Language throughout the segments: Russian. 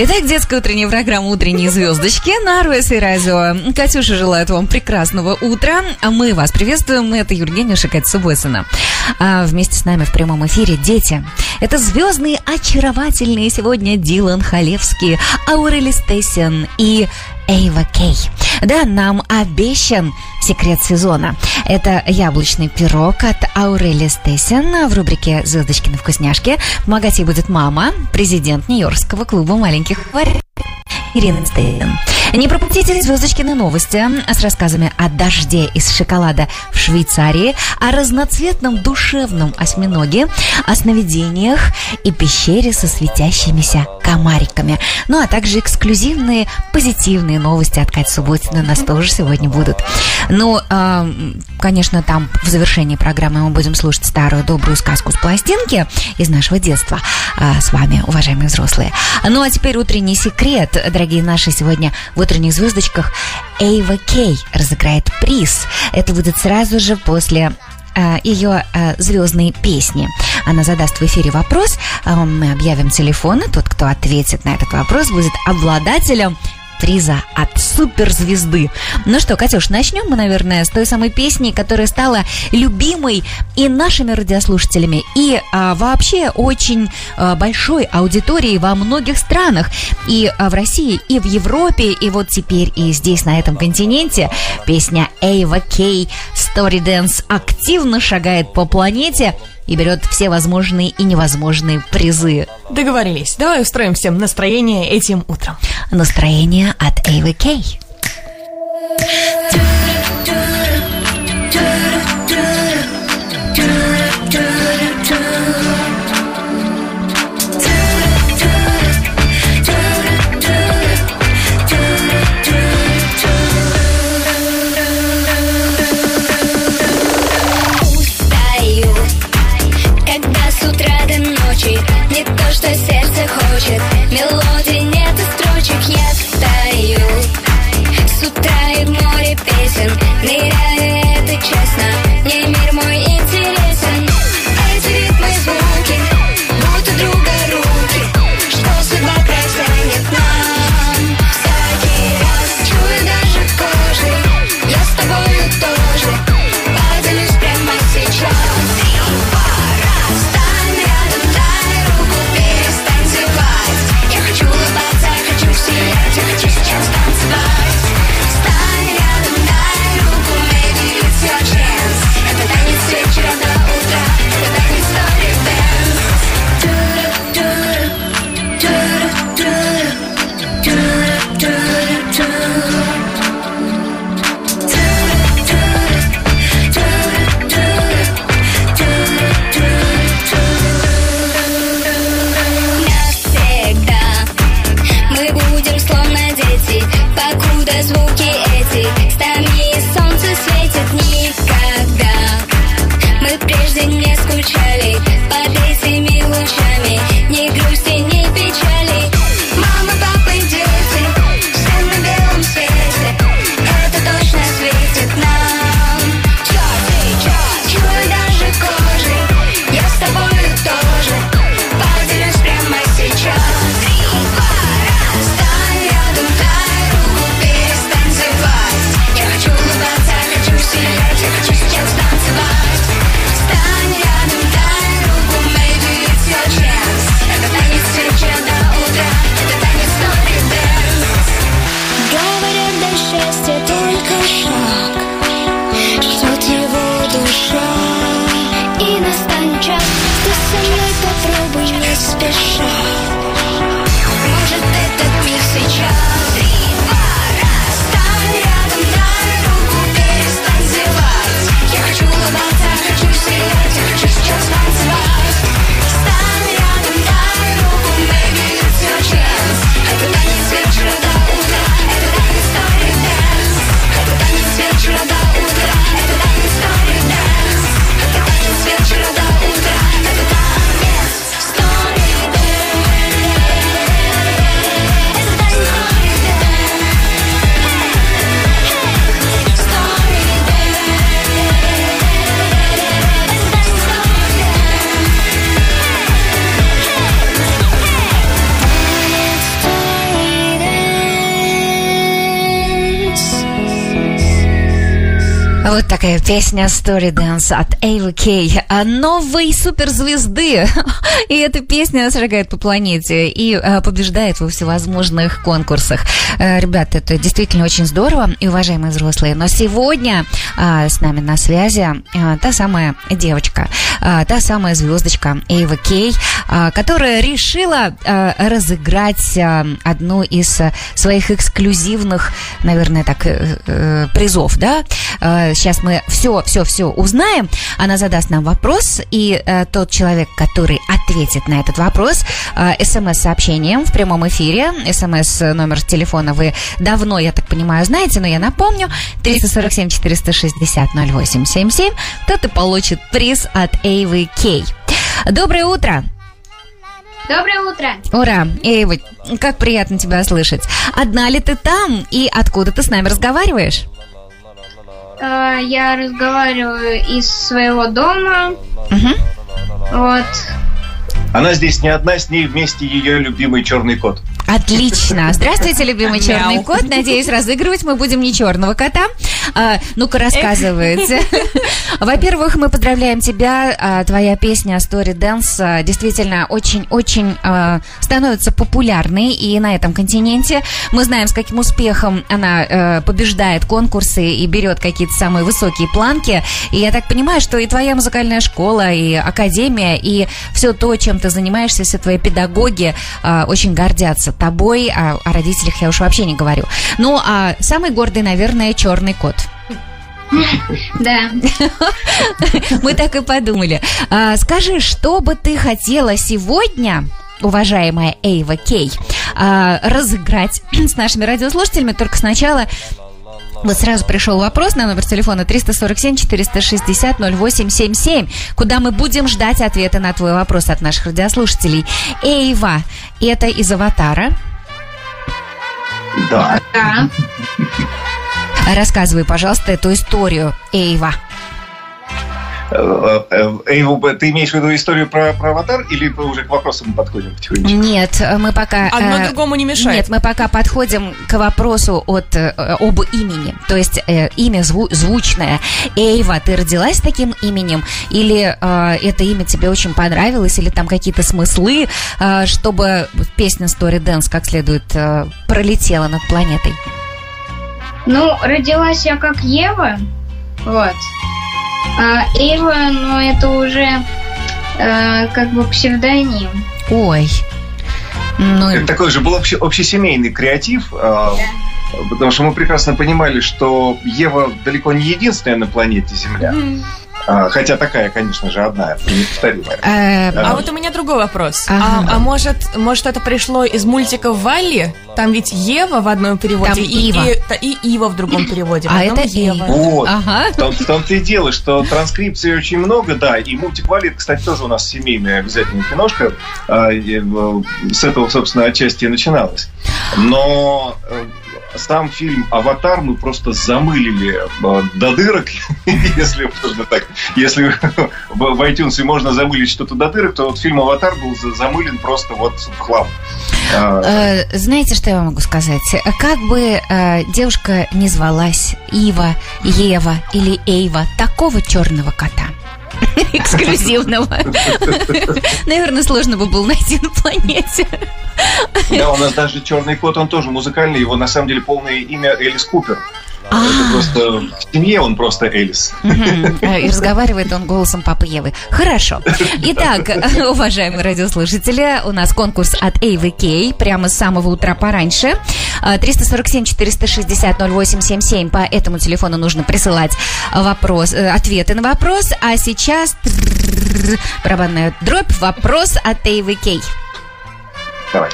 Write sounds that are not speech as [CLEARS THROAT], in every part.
Итак, детская утренняя программа «Утренние звездочки» на и Радио. Катюша желает вам прекрасного утра. А мы вас приветствуем. Это Евгения Шикать-Субботина. А вместе с нами в прямом эфире дети. Это звездные, очаровательные сегодня Дилан Халевский, Аурели Стейсен и Эйва Кей. Да, нам обещан секрет сезона. Это яблочный пирог от Аурели Стейсен в рубрике «Звездочки на вкусняшке». Помогать ей будет мама, президент Нью-Йоркского клуба маленьких варь. Ирина Стейн. Не пропустите звездочки на новости с рассказами о дожде из шоколада в Швейцарии, о разноцветном душевном осьминоге, о сновидениях и пещере со светящимися комариками. Ну, а также эксклюзивные позитивные новости от Кати Субботина нас тоже сегодня будут. Ну, э, конечно, там в завершении программы мы будем слушать старую добрую сказку с пластинки из нашего детства э, с вами, уважаемые взрослые. Ну, а теперь утренний секрет, дорогие наши, сегодня в утренних звездочках Эйва Кей разыграет приз. Это будет сразу же после ее звездные песни. Она задаст в эфире вопрос, мы объявим телефон, и тот, кто ответит на этот вопрос, будет обладателем приза от суперзвезды. Ну что, Катюш, начнем мы, наверное, с той самой песни, которая стала любимой и нашими радиослушателями, и а, вообще очень а, большой аудиторией во многих странах, и а, в России, и в Европе, и вот теперь и здесь, на этом континенте, песня Эйва Кей Story Dance активно шагает по планете, и берет все возможные и невозможные призы. Договорились. Давай устроим всем настроение этим утром. Настроение от Эйвы Кей. Сердце хочет такая песня Story Dance от Эйвы Кей. А, Новой суперзвезды. [LAUGHS] И эта песня шагает по планете и а, побеждает во всевозможных конкурсах. Э, Ребята, это действительно очень здорово и уважаемые взрослые. Но сегодня а, с нами на связи та самая девочка, та самая звездочка Эйва Кей, которая решила разыграть одну из своих эксклюзивных, наверное, так, э, э, призов, да? Сейчас мы все, все, все узнаем. Она задаст нам вопрос, и э, тот человек, который ответит на этот вопрос, э, смс-сообщением в прямом эфире, смс номер телефона вы давно, я так понимаю, знаете, но я напомню, 347 460 0877, тот и получит приз от Эйвы Кей. Доброе утро! Доброе утро. Ура! Эйва, как приятно тебя слышать. Одна ли ты там и откуда ты с нами разговариваешь? Э, Я разговариваю из своего дома. Мгм. Вот. Она здесь не одна, с ней вместе ее любимый черный кот. Отлично. Здравствуйте, любимый черный кот. Надеюсь, разыгрывать мы будем не черного кота. А, ну-ка, рассказывайте. [LAUGHS] Во-первых, мы поздравляем тебя. А, Твоя песня Story Dance действительно очень-очень а, становится популярной и на этом континенте. Мы знаем, с каким успехом она э, побеждает конкурсы и берет какие-то самые высокие планки. И я так понимаю, что и твоя музыкальная школа, и академия, и все то, чем ты занимаешься, все твои педагоги а, очень гордятся тобой, а о родителях я уж вообще не говорю. Ну, а самый гордый, наверное, черный кот. Да. [LAUGHS] Мы так и подумали. А, скажи, что бы ты хотела сегодня уважаемая Эйва Кей, а, разыграть [CLEARS THROAT] с нашими радиослушателями. Только сначала вот сразу пришел вопрос на номер телефона 347-460-0877, куда мы будем ждать ответа на твой вопрос от наших радиослушателей. Эйва, это из «Аватара». Да. Да. Рассказывай, пожалуйста, эту историю, Эйва. Э, э, Эйву, ты имеешь в виду историю про, про аватар или мы уже к вопросам подходим потихонечку? Нет, мы пока... Одно э, другому не мешает. Нет, мы пока подходим к вопросу от, э, об имени. То есть э, имя зву- звучное. Эйва, ты родилась с таким именем? Или э, это имя тебе очень понравилось? Или там какие-то смыслы, э, чтобы песня Story Dance как следует э, пролетела над планетой? Ну, родилась я как Ева. Вот. А Эйва, ну, это уже э, как бы псевдоним. Ой. Ну, Это такой же был обще- общесемейный креатив, э, потому что мы прекрасно понимали, что Ева далеко не единственная на планете Земля. А, Хотя такая, конечно же, одна, неповторимая. э, А вот у меня другой вопрос. Ага. А, а может, может, это пришло из мультика Валли? Там ведь Ева в одном переводе Там и, Ива. И, та- и Ива в другом переводе. в А это Ева. Вот. Ага. Том-то и дело, что транскрипций очень много, да, и мультик Валли, это, кстати, тоже у нас семейная обязательно киношка. а, э, С этого, собственно, отчасти и начиналось. Но э, сам фильм «Аватар» мы просто замылили э, до дырок, [LAUGHS] если можно так. Если [LAUGHS] в iTunes можно замылить что-то до дырок, то вот фильм «Аватар» был за- замылен просто вот в хлам. А, Э, знаете, что я вам могу сказать? Как бы э, девушка не звалась Ива, Ева или Эйва, такого черного кота [LAUGHS] эксклюзивного. Наверное, сложно бы было найти на планете. Да, у нас даже черный кот, он тоже музыкальный, его на самом деле полное имя Элис Купер. А. Это просто в семье он просто Элис. Э, И разговаривает он голосом папы Евы. Хорошо. Итак, [LAUGHS] уважаемые радиослушатели, у нас конкурс от Эйвы Кей прямо с самого утра пораньше. Э, 347-460-0877. По этому телефону нужно присылать вопрос, э, ответы на вопрос. А сейчас барабанная дробь. Вопрос от Эйвы Кей. Давай.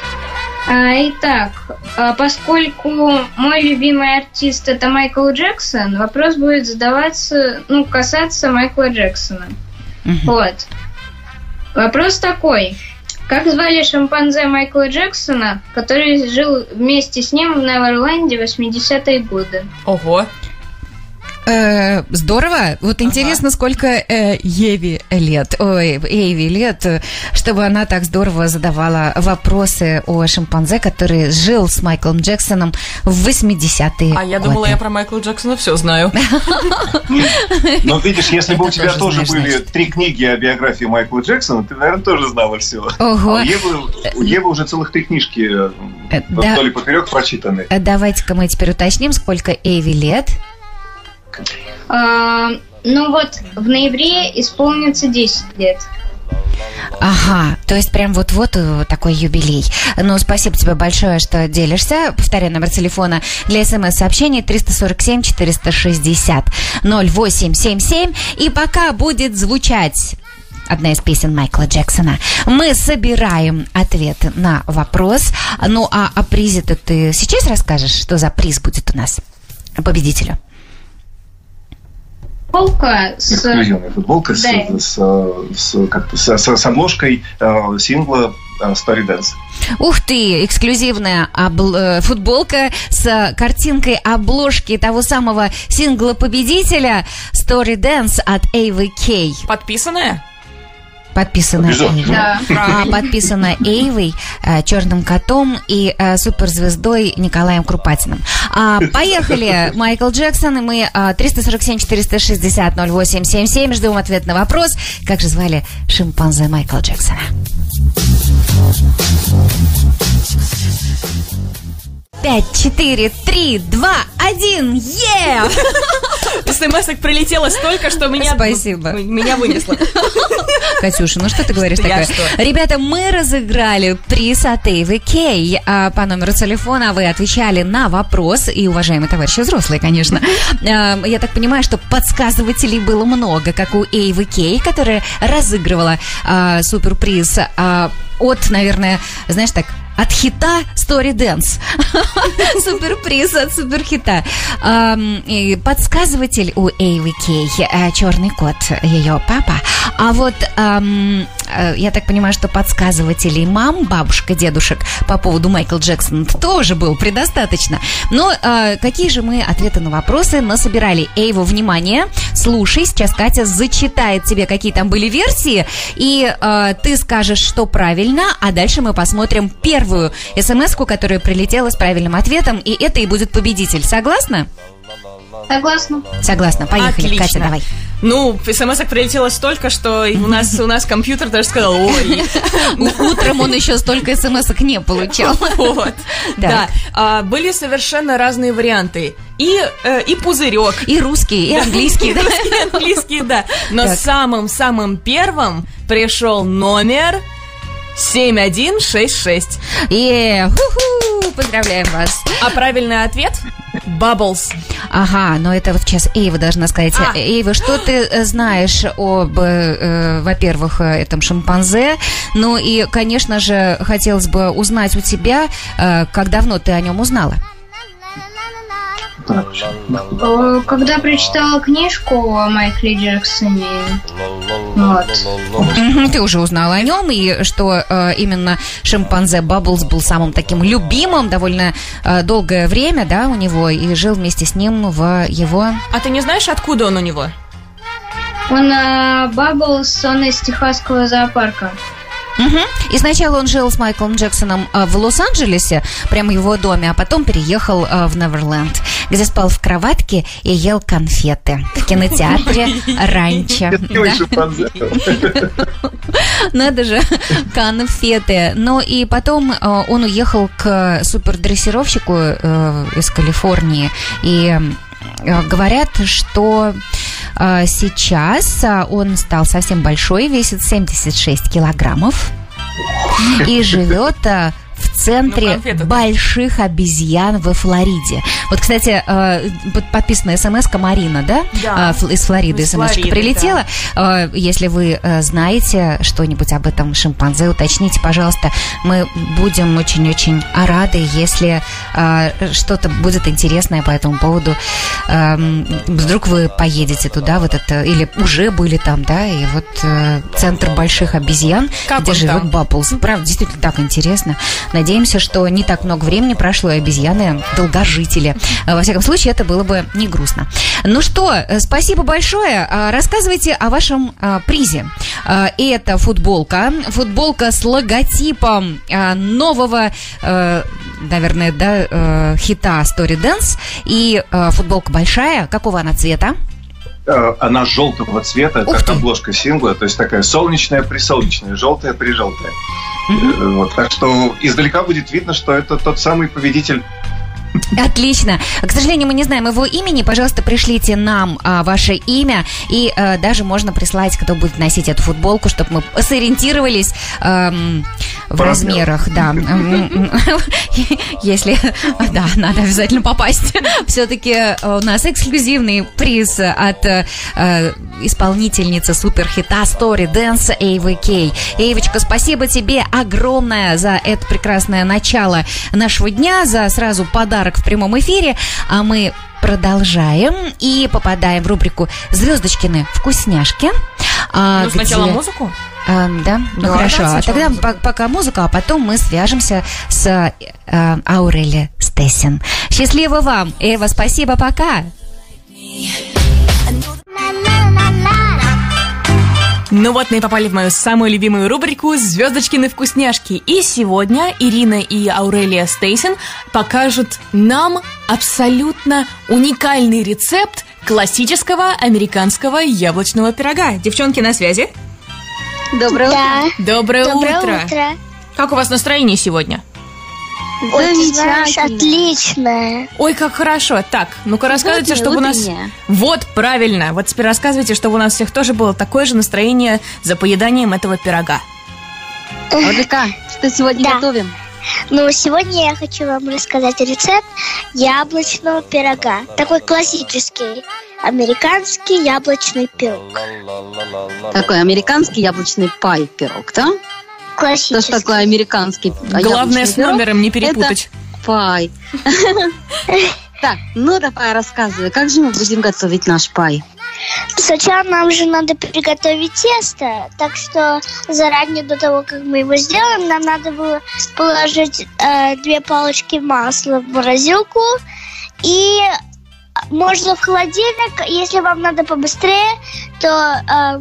А, итак, а, поскольку мой любимый артист это Майкл Джексон, вопрос будет задаваться, ну, касаться Майкла Джексона. Мгм. Вот. Вопрос такой. Как звали шимпанзе Майкла Джексона, который жил вместе с ним в Неверленде в 80-е годы? Ого. Э, здорово. Вот интересно, сколько э, Еве лет, ой, Эйви лет, э, чтобы она так здорово задавала вопросы о шимпанзе, который жил с Майклом Джексоном в 80-е А я годы. думала, я про Майкла Джексона все знаю. [LAUGHS] Но видишь, если бы у тебя тоже были три книги о биографии Майкла Джексона, ты, наверное, тоже знала все. Ого. А у Евы, у Евы уже целых три книжки Э, э, вдоль и поперек прочитаны. Э, Давайте-ка мы теперь уточним, сколько Эйви лет. А, ну вот, в ноябре исполнится 10 лет. Ага, то есть прям вот-вот э, такой юбилей. Ну, спасибо тебе большое, что делишься. Повторяю, номер телефона для смс-сообщений 347-460 0877. И пока будет звучать одна из песен Майкла Джексона, мы собираем ответы на вопрос. Ну, а о призе-то ты сейчас расскажешь, что за приз будет у нас победителю? Полка с... Эксклюзивная футболка с, Да. с, с- с- с- с обложкой э, сингла э, Story Dance. Ух ты, эксклюзивная обл- э, футболка с картинкой обложки того самого сингла-победителя Story Dance от AVK. Подписанная? Подписана. Эйвой. Да. А, подписана Эйвой, э, Черным котом и э, суперзвездой Николаем Крупатиным. А, поехали, [LAUGHS] Майкл Джексон, и мы а, 347-460-0877. Ждем ответ на вопрос, как же звали шимпанзе Майкла Джексона. Пять, четыре, три, два, один, е! смс прилетело столько, что меня... [LAUGHS] Спасибо. Меня вынесло. [LAUGHS] Катюша, ну что ты говоришь Я такое? что? Ребята, мы разыграли приз от Эйвы Кей. А, По номеру телефона вы отвечали на вопрос, и, уважаемые товарищи взрослые, конечно. [LAUGHS] А, Я так понимаю, что подсказывателей было много, как у Эйвы Кей, которая разыгрывала а, суперприз от, наверное, знаешь так, от хита Story Dance. [LAUGHS] Суперприз от суперхита. Подсказыватель у Эйвы Кей, э, черный кот, ее папа. А вот э, я так понимаю, что подсказывателей мам, бабушка, дедушек по поводу Майкла Джексона тоже было предостаточно. Но э, какие же мы ответы на вопросы насобирали? Эйва, внимание, слушай, сейчас Катя зачитает тебе, какие там были версии, и ты скажешь, что правильно, а дальше мы посмотрим первую смс которая прилетела с правильным ответом, и это и будет победитель. Согласна? Согласна. Согласна. Поехали, Отлично. Катя, давай. Ну, смс прилетело столько, что у нас, у нас компьютер даже сказал, ой, Утром он еще столько смс не получал. вот. Да. А, были совершенно разные варианты. И, э, и пузырек. И русский, и английский? Русский, и английский, да. Но самым-самым первым пришел номер 7166. Е, ху-ху, поздравляем вас. А правильный ответ – Bubbles. Ага, но это вот сейчас Эйва должна сказать. А. Эйва, что ты знаешь об, э, э, во-первых, э, этом шимпанзе? Ну и, конечно же, хотелось бы узнать у тебя, э, как давно ты о нем узнала? Э, Когда прочитала книжку о Майкле Джексоне, вот. Ты уже узнала о нем, и что э, именно шимпанзе Бабблс был самым таким любимым довольно э, долгое время, да, у него, и жил вместе с ним в его... А ты не знаешь, откуда он у него? Он э, Бабблс, он из Техасского зоопарка. Мгм. И сначала он жил с Майклом Джексоном э, в Лос-Анджелесе, прямо в его доме, а потом переехал э, в Неверленд, где спал в кроватке и ел конфеты в кинотеатре [LAUGHS] раньше. [LAUGHS] Надо же, [LAUGHS] конфеты. Ну и потом э, он уехал к супердрессировщику э, из Калифорнии. И говорят, что э, сейчас э, он стал совсем большой, весит 76 килограммов и живет э, в центре Ну, больших обезьян во Флориде. Вот, кстати, э, под- подписана смс Марина, да? Да. А, из Флориды Из смс прилетела. Э, Если вы э, знаете что-нибудь об этом шимпанзе, уточните, пожалуйста. Мы будем очень-очень рады, если что-то будет интересное по этому поводу. Эм, Вдруг вы поедете туда, вот это, или уже были там, да, и вот центр больших обезьян, Как где живет там? Бабблс. Правда, действительно так интересно. Надеемся, что не так много времени прошло, и обезьяны долгожители. Во всяком случае, это было бы не грустно. Ну что, э, спасибо большое. А, Рассказывайте о вашем призе. Это футболка. Футболка с логотипом нового, э, наверное, да, э, хита Story Dance. И э, футболка большая. Какого она цвета? Э, Она желтого цвета, Ух как ты. обложка сингла, то есть такая солнечная, присолнечная, желтая, прижелтая. [LAUGHS] Вот, так что издалека будет видно, что это тот самый победитель Отлично. К сожалению, мы не знаем его имени. Пожалуйста, пришлите нам а, ваше имя. И а, даже можно прислать, кто будет носить эту футболку, чтобы мы сориентировались эм, в По размерах. Да. [LAUGHS] Если... Да, надо обязательно попасть. [LAUGHS] Все-таки у нас эксклюзивный приз от э, э, исполнительницы суперхита Story Dance Эйвы Кей. Эйвочка, спасибо тебе огромное за это прекрасное начало нашего дня, за сразу подарок в прямом эфире. А мы продолжаем и попадаем в рубрику «Звездочкины вкусняшки». а, Ну, сначала музыку. А, да, ну Да, хорошо. да, А тогда музыка. по- пока музыка, а потом мы свяжемся с э, Аурели Стессин. Счастливо вам, Эва, спасибо, пока. Ну вот мы и попали в мою самую любимую рубрику «Звездочкины вкусняшки». И сегодня Ирина и Аурелия Стейсен покажут нам абсолютно уникальный рецепт классического американского яблочного пирога. Девчонки на связи? Доброе Да. Доброе, Доброе утро. утро. Как у вас настроение сегодня? Замечательно. отличное. Ой, как хорошо. Так, ну-ка рассказывайте, Утреннее, чтобы у нас... утреннее. Вот, правильно. Вот теперь рассказывайте, чтобы у нас всех тоже было такое же настроение за поеданием этого пирога. Орлика, что сегодня Да. готовим? Ну, сегодня я хочу вам рассказать рецепт яблочного пирога. Такой классический американский яблочный пирог. Такой американский яблочный пай пирог, да? Что ж Классический. такое американский Главное с номером не перепутать. Пай. [LAUGHS] Так, ну давай рассказывай, как же мы будем готовить наш пай? Сначала нам же надо приготовить тесто, так что заранее до того, как мы его сделаем, нам надо было положить э, две палочки масла в морозилку и можно в холодильник, если вам надо побыстрее, то э,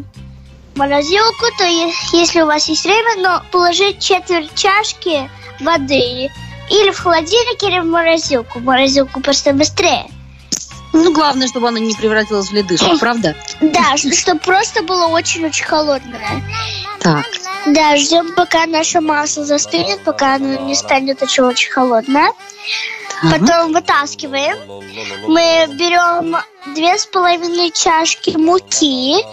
в морозилку, то если у вас есть время, но положить четверть чашки воды или в холодильник, или в морозилку. В морозилку просто быстрее. Ну, главное, чтобы оно не превратилось в ледышку, правда? Да, чтобы просто было очень-очень холодное. Так, Да, ждем, пока наше масло застынет, пока оно не станет очень-очень холодное. Потом вытаскиваем. Мы берем две с половиной чашки муки,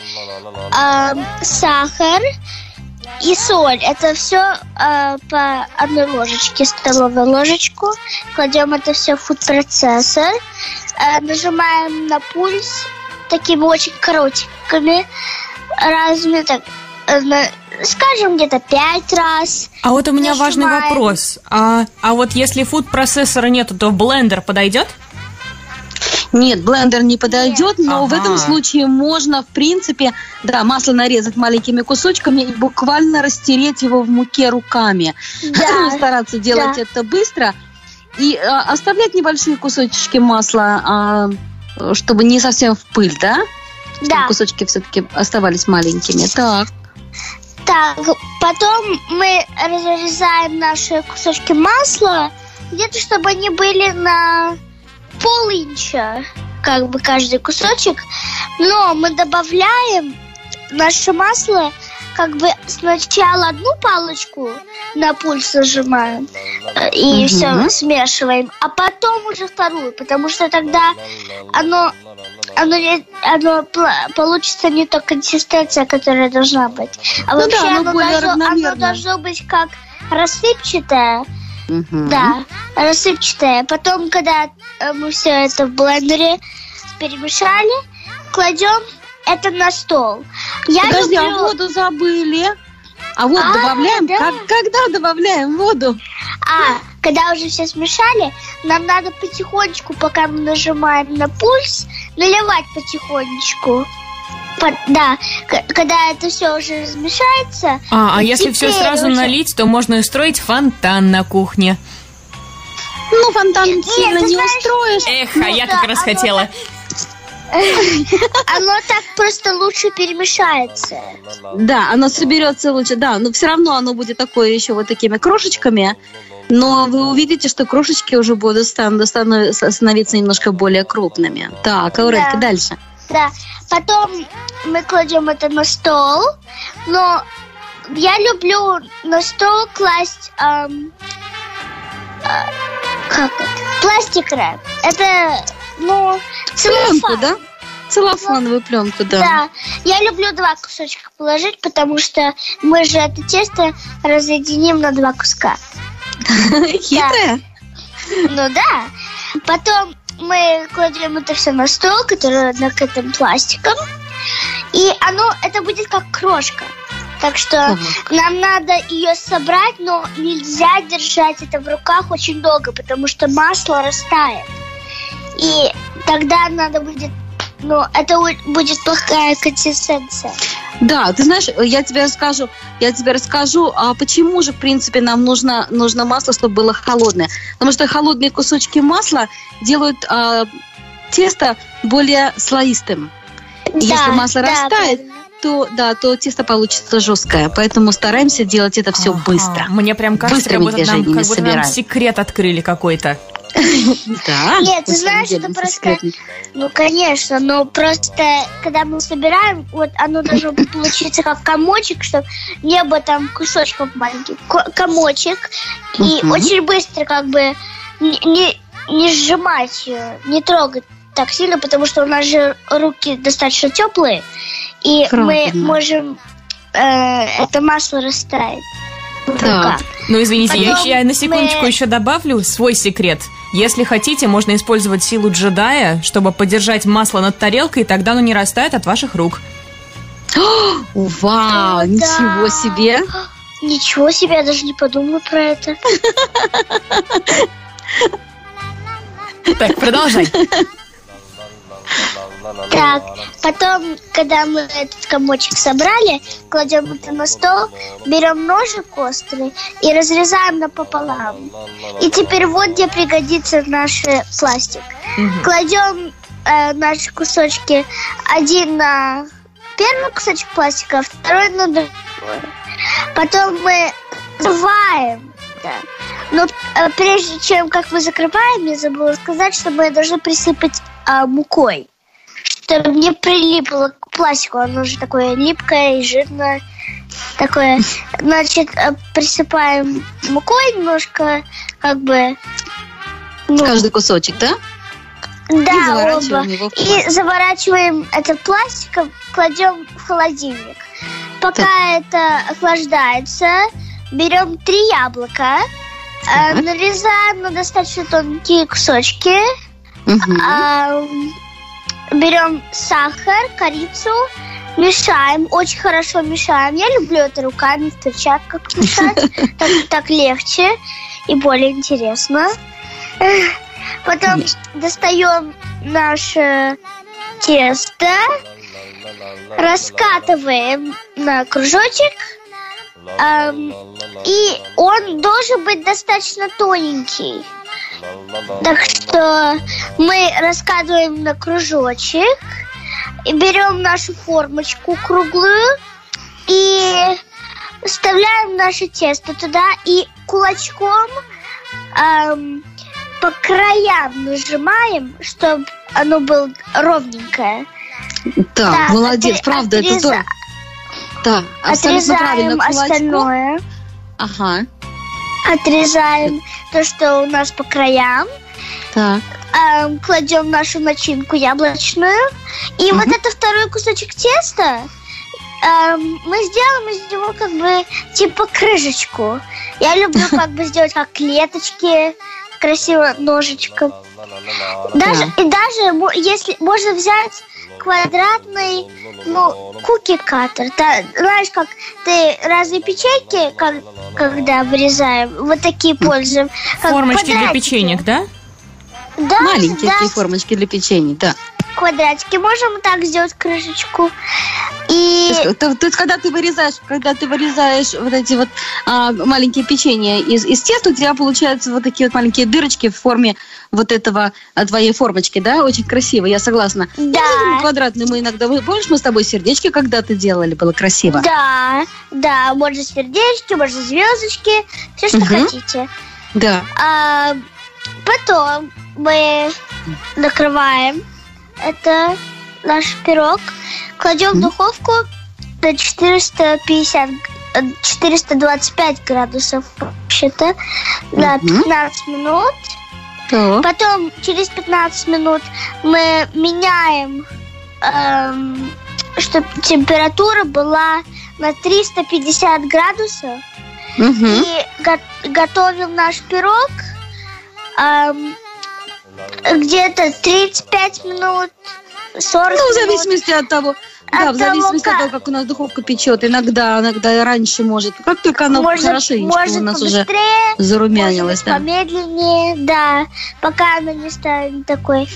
ам, сахар и соль. Это все по одной ложечке, столовую ложечку. Кладем это все в фуд-процессор. Э, нажимаем на пульс такими очень коротенькими разными, так, э, скажем, где-то пять раз. А вот у меня важный Нажимаем. вопрос. А, а вот если фуд-процессора нету, то блендер подойдет? Нет, блендер не подойдет, но в Ага. этом случае можно, в принципе, да, масло нарезать маленькими кусочками и буквально растереть его в муке руками. Да. [LAUGHS] Стараться делать да. это быстро и а, оставлять небольшие кусочки масла, а, чтобы не совсем в пыль, да? Чтобы Да. кусочки все-таки оставались маленькими. Так. Так, потом мы разрезаем наши кусочки масла, где-то чтобы они были на пол инча, как бы каждый кусочек. Но мы добавляем наше масло, как бы сначала одну палочку на пульс зажимаем э, и Мгм. все смешиваем, а потом уже вторую, потому что тогда оно оно, не- оно получится не то консистенция, которая должна быть. А Ну вообще да, оно оно, должно, оно должно быть как рассыпчатое. Мгм. Да, рассыпчатое. Потом, когда э, мы все это в блендере перемешали, кладем это на стол. Я Подожди, а люблю... воду забыли? А воду А, добавляем? да. Как- когда добавляем воду? А, когда уже все смешали, нам надо потихонечку, пока мы нажимаем на пульс, наливать потихонечку. По- Да, к- когда это все уже размешается. А, а если все сразу уже- налить, то можно устроить фонтан на кухне. Ну, фонтан сильно ты не знаешь- устроишь. Эх, Ну а я да, как раз хотела. Оно [LAUGHS] так просто лучше перемешается. Да, оно соберется лучше, да, но все равно оно будет такое еще вот такими крошечками. Но вы увидите, что крошечки уже будут стан- станов- становиться немножко более крупными. Так, Аурелька, Да. дальше. Да. Потом мы кладем это на стол. Но я люблю на стол класть... ам, а, как это? Пластик рэп. Это, ну, Пленку, да? Целлофановую пленку, да. Да, я люблю два кусочка положить, потому что мы же это тесто разъединим на два куска. [LAUGHS] Хитрая? Ну да. Потом мы кладем это все на стол, который накрытым пластиком. И оно, это будет как крошка. Так что Так. нам надо ее собрать, но нельзя держать это в руках очень долго, потому что масло растает. И тогда надо будет, ну, это будет плохая консистенция. Да, ты знаешь, я тебе расскажу, я тебе расскажу, а почему же, в принципе, нам нужно, нужно масло, чтобы было холодное. Потому что холодные кусочки масла делают а, тесто более слоистым. Да, Если масло да, растает, правильно. то да, то тесто получится жесткое. Поэтому стараемся делать это все Ага, быстро. Мне прям кажется, как Быстрыми будто, нам, как будто нам секрет открыли какой-то. [LAUGHS] Да. Нет, ты знаешь, это просто-. Ну, конечно, но просто, когда мы собираем, вот оно должно получиться как комочек, чтобы не было там кусочков маленьких. Ко- комочек. И очень быстро как бы не, не, сжимать ее, не трогать так сильно, потому что у нас же руки достаточно теплые, и мы можем э, это масло растаять. Так. Ну, извините, я, Потом еще- я на секундочку мы- еще добавлю свой секрет. Если хотите, можно использовать силу джедая, чтобы подержать масло над тарелкой, и тогда оно не растает от ваших рук. [GASPS] Вау, Да. ничего себе. Ничего себе, я даже не подумала про это. Так, продолжай. [LAUGHS] Так, потом, когда мы этот комочек собрали, кладем это на стол, берем ножик острый и разрезаем напополам. И теперь вот где пригодится наш э, пластик. Кладем э, наши кусочки один на первый кусочек пластика, а второй на другой. Потом мы закрываем. Да. Но э, прежде чем как мы закрываем, я забыла сказать, что мы должны присыпать а, мукой чтобы не прилипло к пластику. Оно же такое липкое и жирное. Такое. Значит, э, присыпаем мукой немножко, как бы... Ну, Каждый кусочек, да? да, и заворачиваем оба. его в И пластик. заворачиваем это пластиком, кладем в холодильник. Пока это охлаждается, берем три яблока, э, Так. нарезаем на достаточно тонкие кусочки, Мгм. Берем сахар, корицу, мешаем, очень хорошо мешаем. Я люблю это руками в перчатках мешать, [LAUGHS] так, так легче и более интересно. Потом достаем наше тесто, раскатываем на кружочек, ам, и он должен быть достаточно тоненький. Так что мы раскладываем на кружочек, и берем нашу формочку круглую и вставляем наше тесто туда и кулачком ам, по краям нажимаем, чтобы оно было ровненькое. Так, Так, молодец, отре- правда, это отреза- здорово. Да, абсолютно правильно. Отрезаем Кулачком. остальное. Ага, Отрезаем то, что у нас по краям. так. Эм, кладем нашу начинку яблочную. И вот это второй кусочек теста эм, мы сделаем из него как бы типа крышечку. Я люблю [LAUGHS] как бы сделать как клеточки красиво ножичком. Даже, и даже если можно взять квадратный, ну, куки-каттер. Та- знаешь, как ты разные печеньки, как, когда вырезаем, вот такие пользуем. Формочки для печенек, да? Да, Маленькие да, такие формочки для печенья, да. квадратики можем так сделать крышечку. И То есть, то- то есть, когда ты вырезаешь, когда ты вырезаешь вот эти вот а, маленькие печенья из, из теста, у тебя получаются вот такие вот маленькие дырочки в форме вот этого а, твоей формочки, да? Очень красиво, я согласна. Да. Ну, квадратные мы иногда... Помнишь, мы с тобой сердечки когда-то делали, было красиво? да, да, можно сердечки, можно звездочки, все, что Мгм. хотите. Да. А, потом мы накрываем это наш пирог, кладем в духовку на 450, э, 425 градусов вообще-то на Мгм. 15 минут. Так. Потом через 15 минут мы меняем, эм, чтобы температура была на 350 градусов Мгм. и го- готовим наш пирог эм, где-то 35 минут, 40 Ну, в минут. зависимости от того, да, в зависимости от того, как у нас духовка печет. Иногда, иногда раньше может. Как только она может, хорошенечко может у нас уже зарумянилась, может да. помедленнее, да, пока она не станет такой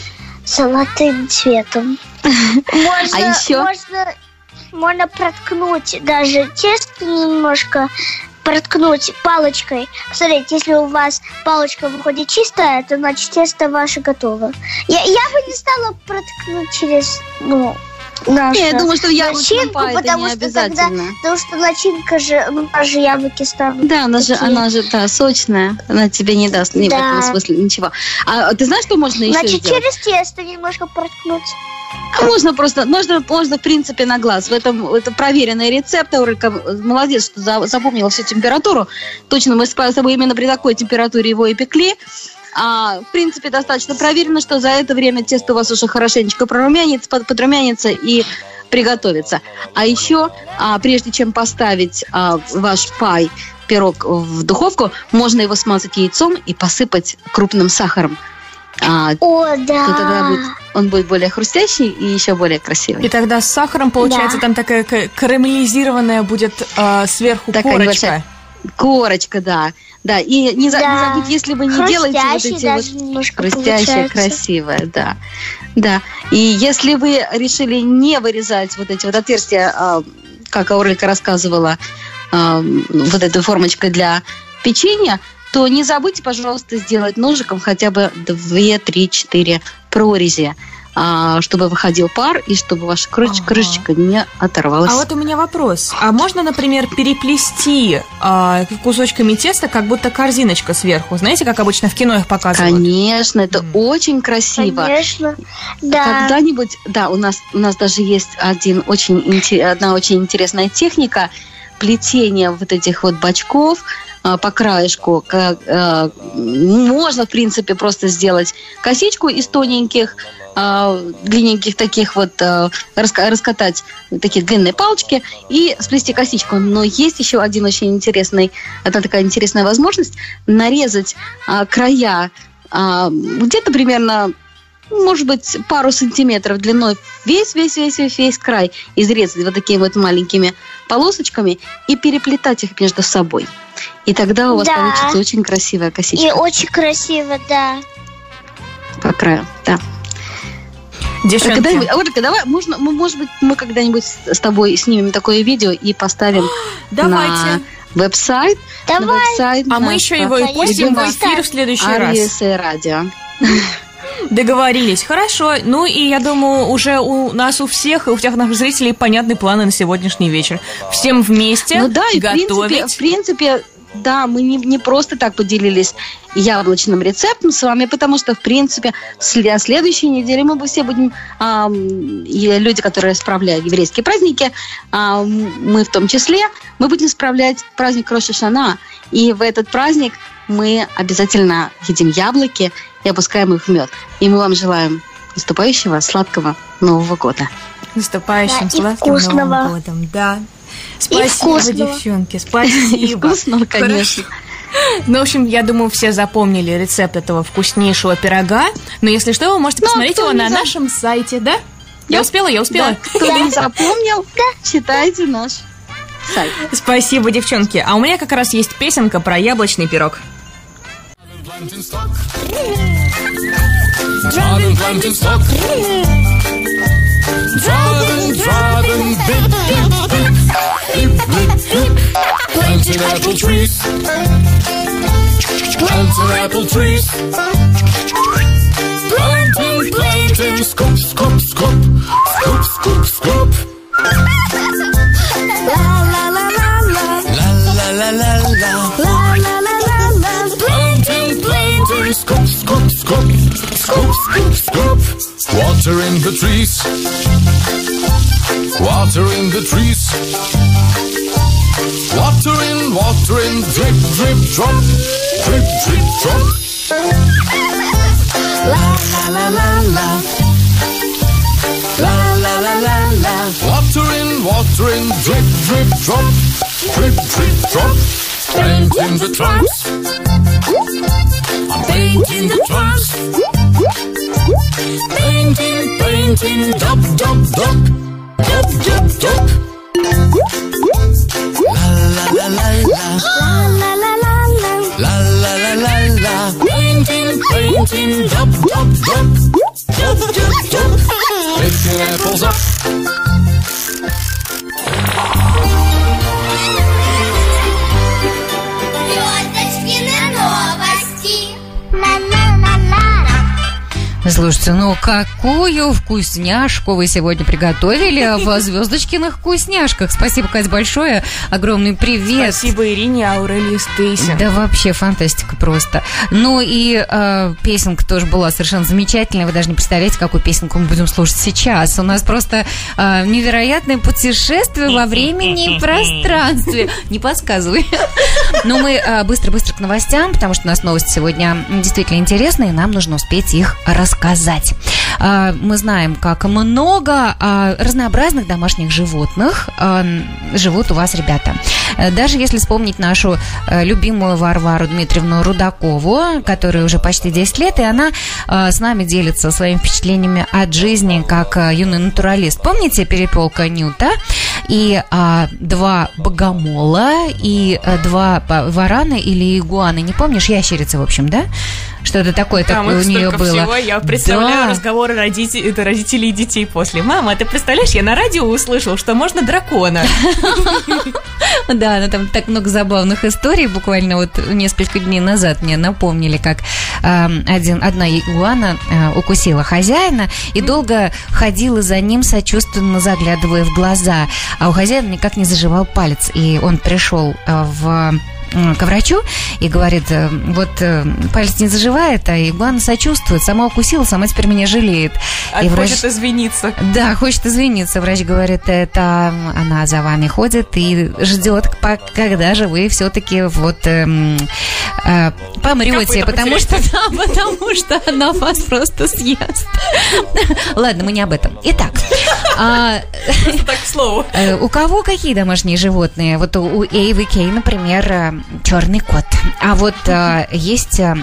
золотым цветом. [LAUGHS] Можно, А еще? Можно, можно проткнуть даже тесто немножко, проткнуть палочкой. Посмотрите, если у вас палочка выходит чистая, то значит тесто ваше готово. Я, я бы не стала проткнуть через, ну, нашу Не, я думаю, что в яблочном начинку, пае это потому не что тогда, обязательно. потому что начинка же, ну, у нас же яблоки станут. Да, она же, она же, да, сочная. Она тебе не даст ни в Да. этом смысле ничего. А ты знаешь, что можно еще Значит, сделать? через тесто немножко проткнуть. А Можно просто, можно, можно в принципе на глаз. В этом это проверенный рецепт. Аурика молодец, что за- запомнила всю температуру. Точно мы с тобой именно при такой температуре его и пекли. А, в принципе, достаточно проверено, что за это время тесто у вас уже хорошенечко прорумянится, под- подрумянится и приготовится. А еще, а, прежде чем поставить а, ваш пай, пирог в духовку, можно его смазать яйцом и посыпать крупным сахаром. А, О, да. то тогда будет, он будет более хрустящий и еще более красивый. И тогда с сахаром, получается, Да. там такая ка- карамелизированная будет э, сверху Такая корочка. небольшая. Корочка, да. Да, и не, за- не Да. забудь, если вы не делаете вот эти вот хрустящие, красивые, да. Да. И если вы решили не вырезать вот эти вот отверстия, а, как Аурелька рассказывала, а, вот этой формочкой для печенья, то не забудьте, пожалуйста, сделать ножиком хотя бы 2, 3, 4 прорези, чтобы выходил пар и чтобы ваша крышечка, Ага. крышечка не оторвалась. А вот у меня вопрос. А можно, например, переплести а, кусочками теста, как будто корзиночка сверху? Знаете, как обычно в кино их показывают? Конечно, это Мгм. очень красиво. Конечно. Да. Когда-нибудь, да, у нас у нас даже есть один очень одна очень интересная техника плетения вот этих вот бачков а, по краешку. А, можно, в принципе, просто сделать косичку из тоненьких, а, длинненьких таких вот, раска- раскатать такие длинные палочки и сплести косичку. Но есть еще один очень интересный, это такая интересная возможность нарезать края где-то примерно может быть, пару сантиметров длиной весь, весь, весь, весь, весь край изрезать вот такими вот маленькими полосочками и переплетать их между собой. И тогда у вас Да. получится очень красивая И косичка очень красиво, да. по краю. Да. Девчонки, Когда-нибудь, Ольга, давай, можно, мы, может быть, мы когда-нибудь с тобой снимем такое видео и поставим [GASPS] давайте. на веб-сайт. На Давай. веб-сайт А мы наш, еще его и пустим в эфир в следующий раз. Радио. [LAUGHS] Договорились. Хорошо. Ну и я думаю, уже у нас у всех, и у всех наших зрителей понятны планы на сегодняследующий вечер. Всем вместе Ну да, и в принципе, готовить. в принципе, да, мы не, не просто так поделились яблочным рецептом с вами, потому что, в принципе, сли- следующей неделе мы бы все будем, и люди, которые справляют еврейские праздники, ам, мы в том числе, мы будем справлять праздник Роша Шана. И в этот праздник мы обязательно едим яблоки и опускаем их в мед. И мы вам желаем наступающего сладкого Нового года. Наступающим Да, и сладким вкусного. Новым годом. Да. Спасибо, девчонки, И спасибо. вкусного, [LAUGHS] конечно. Ну, в общем, я думаю, все запомнили рецепт этого вкуснейшего пирога. Но если что, вы можете Ну, а посмотреть его на нашем сайте, да? Я успела, я успела. Кто не [LAUGHS] запомнил, читайте наш сайт. Спасибо, девчонки. А у меня как раз есть песенка про яблочный пирог. Plantenstock. Driving, driving, bip, bip, bip, bip, bip, bip. Planting apple trees. Planting apple trees. Planting, planting, scoop, scoop, scoop, scoop, scoop, scoop. La la la. La la la la la. La la planting, scoop, scoop, scoop, scoop, scoop, scoop. Watering the trees. Watering the trees. Watering, watering, drip, drip, drop, drip, drip, drop. La la la la la. La la la la la. Watering, watering, drip, drip, drop, drip, drip, drop. Painting the trunks. Painting the trunks. Painting, painting, dub, dub, dub, dub, dub. La la la la la. La la la la la. La la la la la. Painting, painting, dub, dub, dub, dub, dub, dub. Picking apples up. Слушайте, ну какую вкусняшку вы сегодня приготовили [LAUGHS] в звездочкиных вкусняшках. Спасибо, Кать, большое. Огромный привет. Спасибо Ирине Аурелии Стейси. Да вообще фантастика просто. Ну и э, песенка тоже была совершенно замечательная. Вы даже не представляете, какую песенку мы будем слушать сейчас. У нас просто э, невероятное путешествие во времени и [LAUGHS] пространстве. Не подсказывай. [LAUGHS] Но мы э, быстро-быстро к новостям, потому что у нас новости сегодня действительно интересные, и нам нужно успеть их рассказать. Э, Мы знаем, как много э, разнообразных домашних животных э, живут у вас, ребята. Э, Даже если вспомнить нашу э, любимую Варвару Дмитриевну Рудакову, которой уже почти 10 лет, и она с нами делится своими впечатлениями от жизни как э, юный натуралист. Помните перепелка Нюта? И а, два богомола, и а, два варана или игуаны, не помнишь, ящерицы, в общем, да? Что-то такое такое у нее было. всего. Я представляю Да. разговоры родителей, это родителей и детей после. Мама, ты представляешь, я на радио услышал, что можно дракона. [LAUGHS] Да, ну там так много забавных историй. Буквально вот несколько дней назад мне напомнили, как э, один, одна игуана э, укусила хозяина и долго ходила за ним, сочувственно заглядывая в глаза. А у хозяина никак не заживал палец. И он пришел э, в к врачу и говорит, э, вот э, палец не заживает, а игуана сочувствует, сама укусила, сама теперь меня жалеет. А И врач- хочет извиниться. да, хочет извиниться. Врач говорит, это она за вами ходит и ждет, когда же вы все-таки вот эм, э, помрете, Копыта потому что, [LAUGHS] да, потому что она вас просто съест. [LAUGHS] Ладно, мы не об этом. Итак, а, так к слову. э, у кого какие домашние животные? Вот у Эйвы Кей, например, черный кот. А вот э, есть э,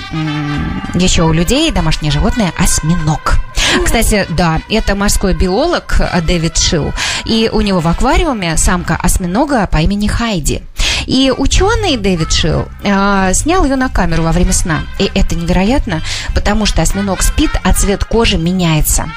еще у людей домашнее животное осьминог. Кстати, да, это морской биолог э, Дэвид Шилл. И у него в аквариуме самка осьминога по имени Хайди. И ученый Дэвид Шилл э, снял ее на камеру во время сна. И это невероятно, потому что осьминог спит, а цвет кожи меняется.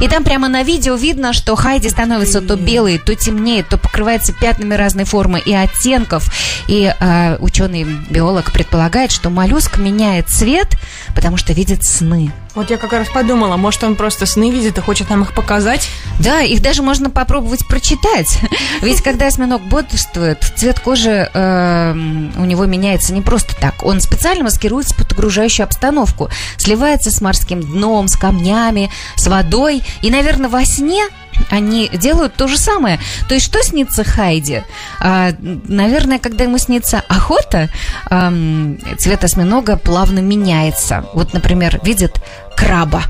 И там прямо на видео видно, что Хайди становится то белой, то темнее, то покрывается пятнами разной формы и оттенков. И э, ученый-биолог предполагает, что моллюск меняет цвет, потому что видит сны. Вот я как раз подумала, может, он просто сны видит и хочет нам их показать. Да, их даже можно попробовать прочитать. [LAUGHS] Ведь когда осьминог бодрствует, цвет кожи э, у него меняется не просто так. Он специально маскируется под окружающую обстановку, сливается с морским дном, с камнями, с водой. И, наверное, во сне они делают то же самое. То есть, что снится Хайди? А, наверное, когда ему снится охота, ам, цвет осьминога плавно меняется. Вот, например, видит краба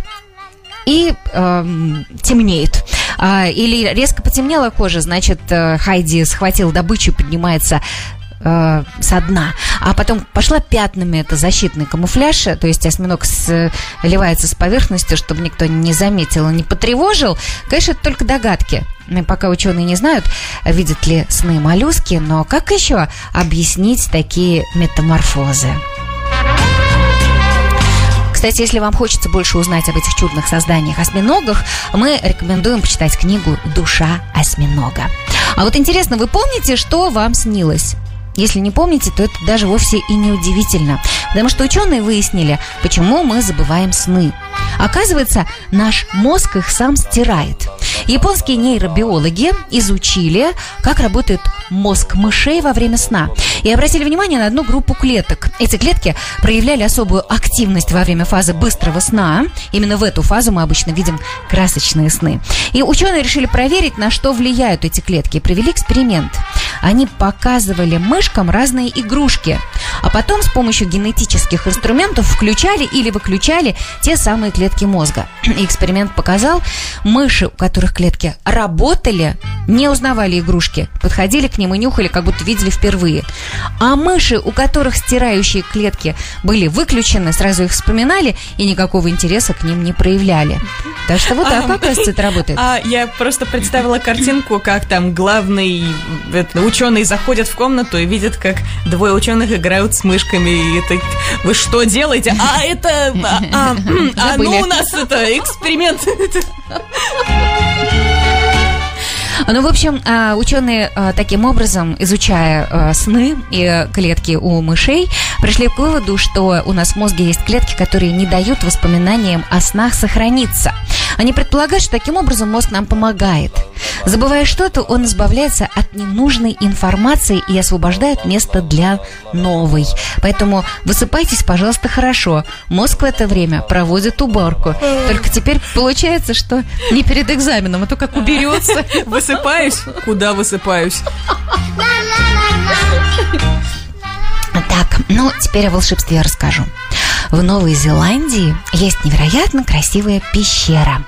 и эм, темнеет. А, или резко потемнела кожа, значит, э, Хайди схватил добычу поднимается э, со дна. А потом пошла пятнами, это защитный камуфляж, то есть осьминог сливается с поверхностью, чтобы никто не заметил и не потревожил. Конечно, это только догадки. Ну, Пока ученые не знают, видят ли сны моллюски, но как еще объяснить такие метаморфозы? Кстати, если вам хочется больше узнать об этих чудных созданиях осьминогах, мы рекомендуем почитать книгу «Душа осьминога». А вот интересно, вы помните, что вам снилось? Если не помните, то это даже вовсе и не удивительно. Потому что ученые выяснили, почему мы забываем сны. Оказывается, наш мозг их сам стирает. Японские нейробиологи изучили, как работает мозг мышей во время сна. И обратили внимание на одну группу клеток. Эти клетки проявляли особую активность во время фазы быстрого сна. Именно в эту фазу мы обычно видим красочные сны. И ученые решили проверить, на что влияют эти клетки. И провели эксперимент. Они показывали мышкам разные игрушки, а потом с помощью генетических инструментов включали или выключали те самые клетки мозга. И эксперимент показал, мыши, у которых клетки работали, не узнавали игрушки, подходили к ним и нюхали, как будто видели впервые. А мыши, у которых стирающие клетки были выключены, сразу их вспоминали и никакого интереса к ним не проявляли. Так что вот так, А, оказывается, это работает. А я просто представила картинку, как там главный ученый заходит в комнату и видит, как двое ученых играют с мышками. И это вы что делаете? А это а, а, а, ну у нас это эксперимент. [LAUGHS] Ну, в общем, а, ученые а, таким образом, изучая а, сны и клетки у мышей, пришли к выводу, что у нас в мозге есть клетки, которые не дают воспоминаниям о снах сохраниться. Они предполагают, что таким образом мозг нам помогает. Забывая что-то, он избавляется от ненужной информации и освобождает место для новой. Поэтому высыпайтесь, пожалуйста, хорошо. Мозг в это время проводит уборку. Только теперь получается, что не перед экзаменом, а то как уберется. Высыпаюсь? Куда высыпаюсь? Так, ну, теперь о волшебстве я расскажу. В Новой Зеландии есть невероятно красивая пещера.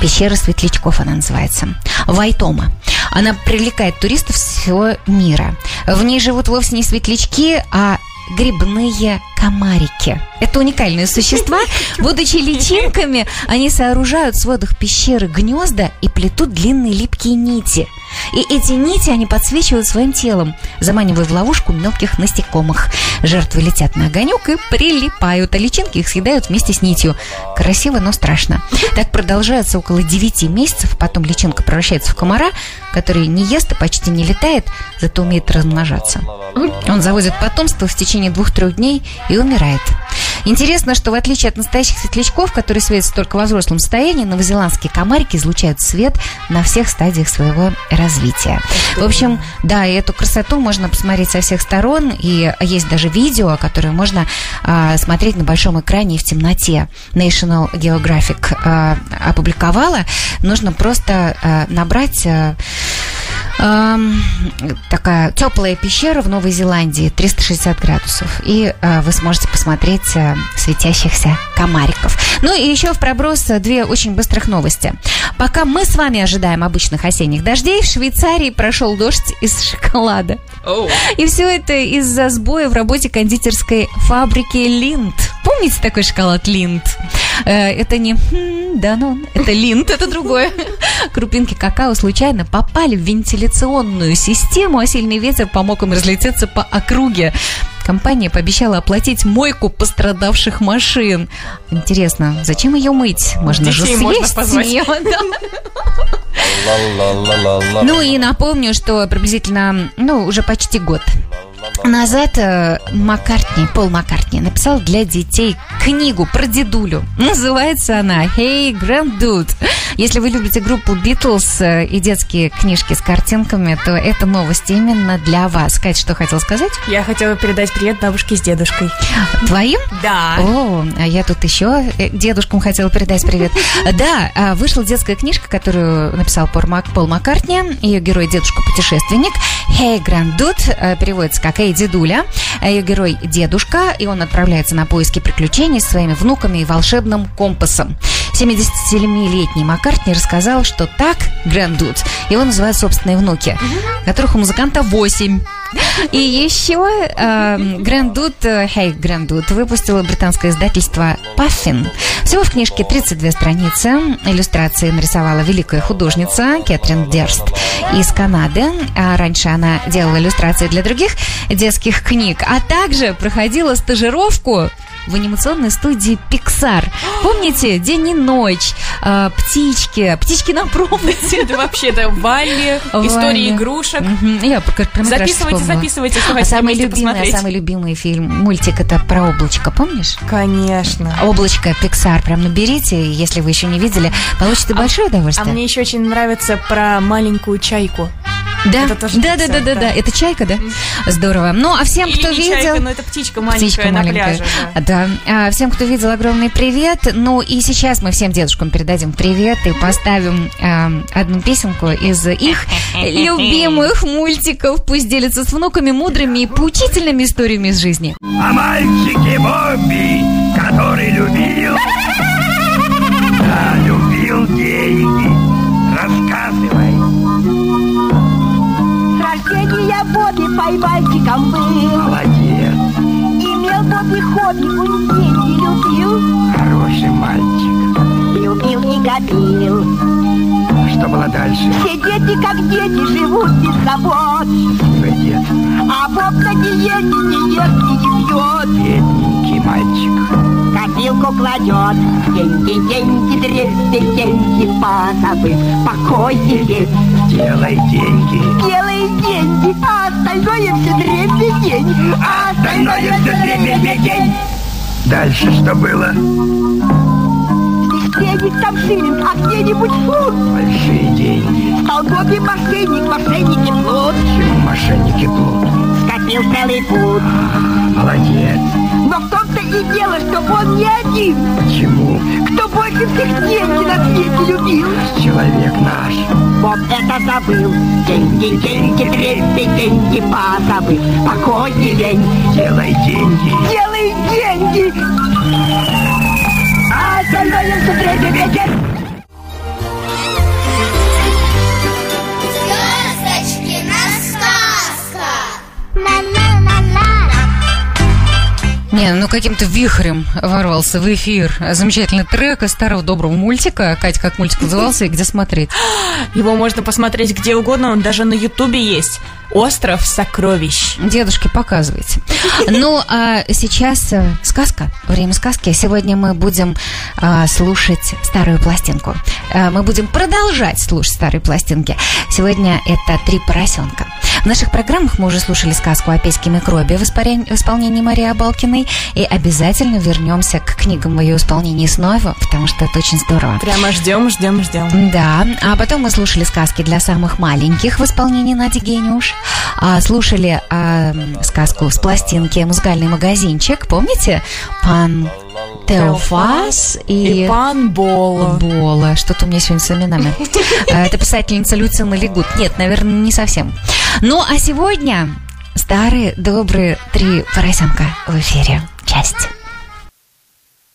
Пещера светлячков она называется. Вайтома. Она привлекает туристов всего мира. В ней живут вовсе не светлячки, а грибные комарики. Это уникальные существа. [LAUGHS] Будучи личинками, они сооружают в сводах пещеры гнезда и плетут длинные липкие нити. И эти нити они подсвечивают своим телом, заманивая в ловушку мелких насекомых. Жертвы летят на огонек и прилипают, а личинки их съедают вместе с нитью. Красиво, но страшно. Так продолжается около 9 месяцев, потом личинка превращается в комара, который не ест и почти не летает, зато умеет размножаться. Он заводит потомство в течение двух-трех дней и умирает. Интересно, что в отличие от настоящих светлячков, которые светятся только во взрослом состоянии, новозеландские комарики излучают свет на всех стадиях своего развития. В общем, да, и эту красоту можно посмотреть со всех сторон, и есть даже видео, которое можно а, смотреть на большом экране и в темноте. National Geographic а, опубликовала. Нужно просто а, набрать... а, Эм, такая теплая пещера в Новой Зеландии, 360 градусов. И э, вы сможете посмотреть э, светящихся комариков. Ну и еще в проброс э, две очень быстрых новости. Пока мы с вами ожидаем обычных осенних дождей, в Швейцарии прошел дождь из шоколада. И все это из-за сбоя в работе кондитерской фабрики Линд. Помните такой шоколад Линд? Э, Это не «М, Данон, это Линд, это другое. Крупинки какао случайно попали в вентиляционную систему, а сильный ветер помог им разлететься по округе. Компания пообещала оплатить мойку пострадавших машин. Интересно, зачем ее мыть? Можно же съесть можно позвать. да. Ну и напомню, что приблизительно, ну, уже почти год назад э, Маккартни, Пол Маккартни написал для детей книгу про дедулю. Называется она «Hey, Grand Dude». Если вы любите группу Битлз э, и детские книжки с картинками, то эта новость именно для вас. Кать, что хотел сказать? Я хотела передать привет бабушке с дедушкой. Твоим? Да. О, а я тут еще э, дедушкам хотела передать привет. Да, а, вышла детская книжка, которую написал Пол Мак- Пол Маккартни. Ее герой дедушка-путешественник. «Hey, Grand Dude» переводится как «Эй, дедуля». Ее герой дедушка, и он отправляется на поиски приключений с своими внуками и волшебным компасом. 77-летний Маккартни рассказал, что так Гранд Дуд его называют собственные внуки, которых у музыканта 8. И еще Гранд Дуд, Hey Гранд Дуд, выпустило британское издательство Puffin. Всего в книжке 32 страницы. Иллюстрации нарисовала великая художница Кэтрин Дерст из Канады. А раньше она делала иллюстрации для других детских книг, а также проходила стажировку в анимационной студии Pixar. Помните? День и ночь, э, птички, птички на проводе. Это [LAUGHS] вообще, это Валли, истории игрушек. Я короткометражку Записывайте, записывайте, А самый любимый, посмотреть. самый любимый фильм, мультик это про облачко, помнишь? Конечно. Облачко Pixar, прям наберите, если вы еще не видели, получите большое А удовольствие. мне еще очень нравится про маленькую чайку. Да, это тоже да, да, да, да, да. да, это чайка, да? Здорово. Ну, а всем, Или кто не видел... чайка, но это птичка маленькая Птичка на маленькая. пляже. да. Да. А, всем, кто видел, огромный привет. Ну и сейчас мы всем дедушкам передадим привет и поставим эм, одну песенку из их [LAUGHS] любимых мультиков. Пусть делятся с внуками мудрыми и поучительными историями из жизни. О мальчике Бобби, который любил, Бобби поймальчиком был. Молодец, Имел Бобби хобби, он деньги любил хороший мальчик. Любил и копил Что было дальше? Все дети, как дети, живут без забот. Дед, А Боб на диете не ест и не пьет. Бедненький мальчик. Копилку кладет. Деньги, деньги, дрезды, деньги Позабыв покой лень Делай деньги, Делай деньги, а остальное все древний день. А остальное все древний день. Дальше что было? Денег, там шиллинг, а где-нибудь фунт Большие деньги. Стал Бобби мошенник, мошенники плут Чему мошенники плут? Скопил целый путь Молодец. Но в том-то и дело, что он не один Чему? Кто больше всех деньги на свете любил Человек наш. Боб это забыл Деньги, деньги, дрезды, деньги позабыл Покой и лень Делай деньги. Делай деньги А Звездочки на сказках. Не, ну каким-то вихрем ворвался в эфир замечательный трек из старого доброго мультика. Катя, как мультик назывался и где смотреть? Его можно посмотреть где угодно, он даже на Ютубе есть. Остров сокровищ. Дедушке показывайте. Ну, а сейчас э, сказка, время сказки. Сегодня мы будем а, слушать старую пластинку. А, мы будем продолжать слушать старые пластинки. Сегодня это «Три поросенка». В наших программах мы уже слушали сказку о пеське микробе в исполнении Марии Абалкиной. И обязательно вернемся к книгам в ее исполнении снова, потому что это очень здорово. Прямо ждем, ждем, ждем. Да, а потом мы слушали сказки для самых маленьких в исполнении Нади Гениуш. А, слушали а, сказку с пластинки «Музыкальный магазинчик». Помните? Пан Теофас и... И пан Боло. Бола. Что-то у меня сегодня с именами. А, Это писательница Люцина Легут. Нет, наверное, не совсем. Ну, а сегодня старые добрые три поросенка в эфире. Часть.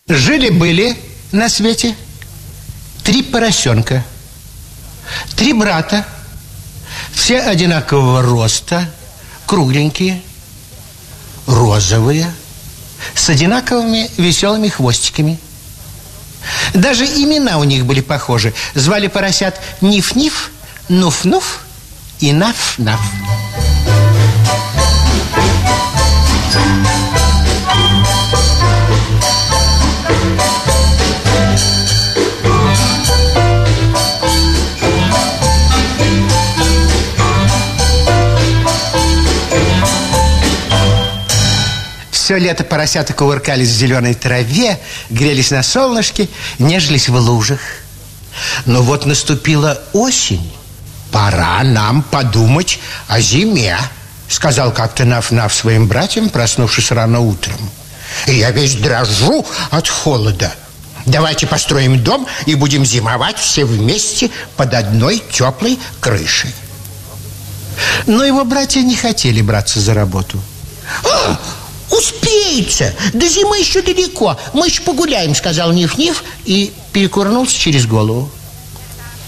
Жили-были на свете три поросенка, три брата, все одинакового роста, кругленькие, розовые, с одинаковыми веселыми хвостиками. Даже имена у них были похожи. Звали поросят Ниф-Ниф, Нуф-Нуф и Наф-Наф. Все лето поросята кувыркались в зеленой траве, грелись на солнышке, нежились в лужах. Но вот наступила осень. Пора нам подумать о зиме, сказал как-то Наф-Наф своим братьям, проснувшись рано утром. И я весь дрожу от холода. Давайте построим дом и будем зимовать все вместе под одной теплой крышей. Но его братья не хотели браться за работу. «А, успеется! До зимы еще далеко. Мы еще погуляем, сказал Ниф-Ниф и перекурнулся через голову.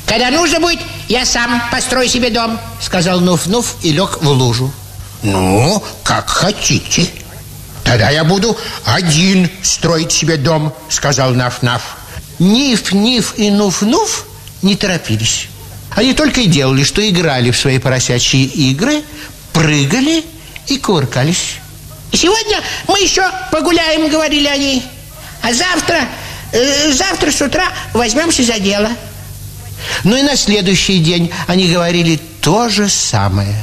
Когда нужно будет, я сам построю себе дом, сказал Нуф-Нуф и лег в лужу. Ну, как хотите. Тогда я буду один строить себе дом, сказал Наф-Наф. Ниф-Ниф и Нуф-Нуф не торопились. Они только и делали, что играли в свои поросячьи игры, прыгали и кувыркались. Сегодня мы еще погуляем, говорили они. А завтра, э, завтра с утра возьмемся за дело. Ну и на следующий день они говорили то же самое.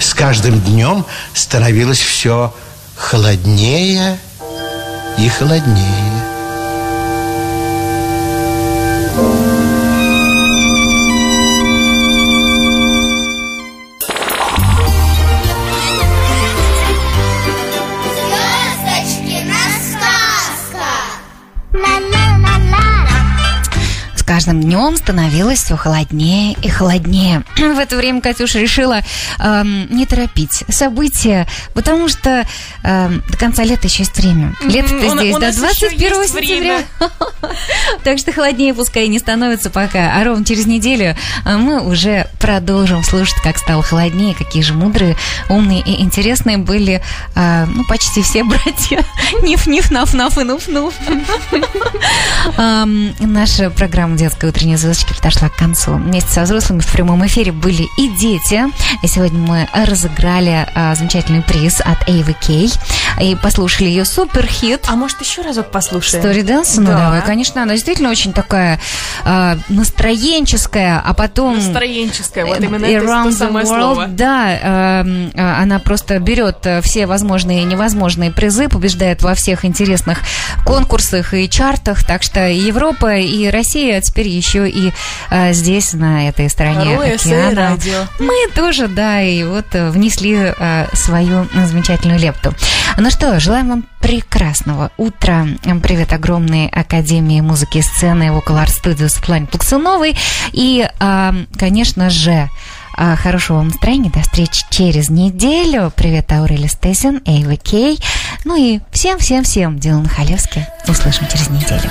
С каждым днем становилось все холоднее и холоднее. Каждым днем становилось все холоднее и холоднее. [CLEARS THROAT] В это время Катюша решила эм, не торопить события, потому что эм, до конца лета еще есть время. Лето-то здесь до нас еще 21 есть сентября. [LAUGHS] Так что холоднее пускай не становится пока. А ровно через неделю э, мы уже продолжим слушать, как стало холоднее, какие же мудрые, умные и интересные были э, ну, почти все братья. [LAUGHS] Ниф-ниф, наф-наф и нуф-нуф. [LAUGHS] Наша программа «Детская утренняя звездочка» подошла к концу. Вместе со взрослыми в прямом эфире были и дети. И сегодня мы разыграли а, замечательный приз от Эйвы Кей. И послушали ее суперхит. А может, еще разок послушаем? Story Dance? Ну, Да. давай, конечно, она действительно очень такая а, настроенческая, а потом... Настроенческая, вот Э, именно это Around то the самое world, слово. Да, эм, э, она просто берет э, все возможные и невозможные призы, побеждает во всех интересных конкурсах и чартах, так что и Европа, и Россия, а теперь еще и э, здесь, на этой стороне Второе океана. Мы тоже, да, и вот э, внесли э, свою замечательную лепту. Ну что, желаем вам прекрасного утра. Привет огромной Академии музыки и сцены Vocal Art Studio Светлане Плаксуновой. И, а, конечно же, а, хорошего вам настроения. До встречи через неделю. Привет, Аурели Стесин, Эйва Кей. Ну и всем-всем-всем, Дилан Халевский. Услышим через неделю.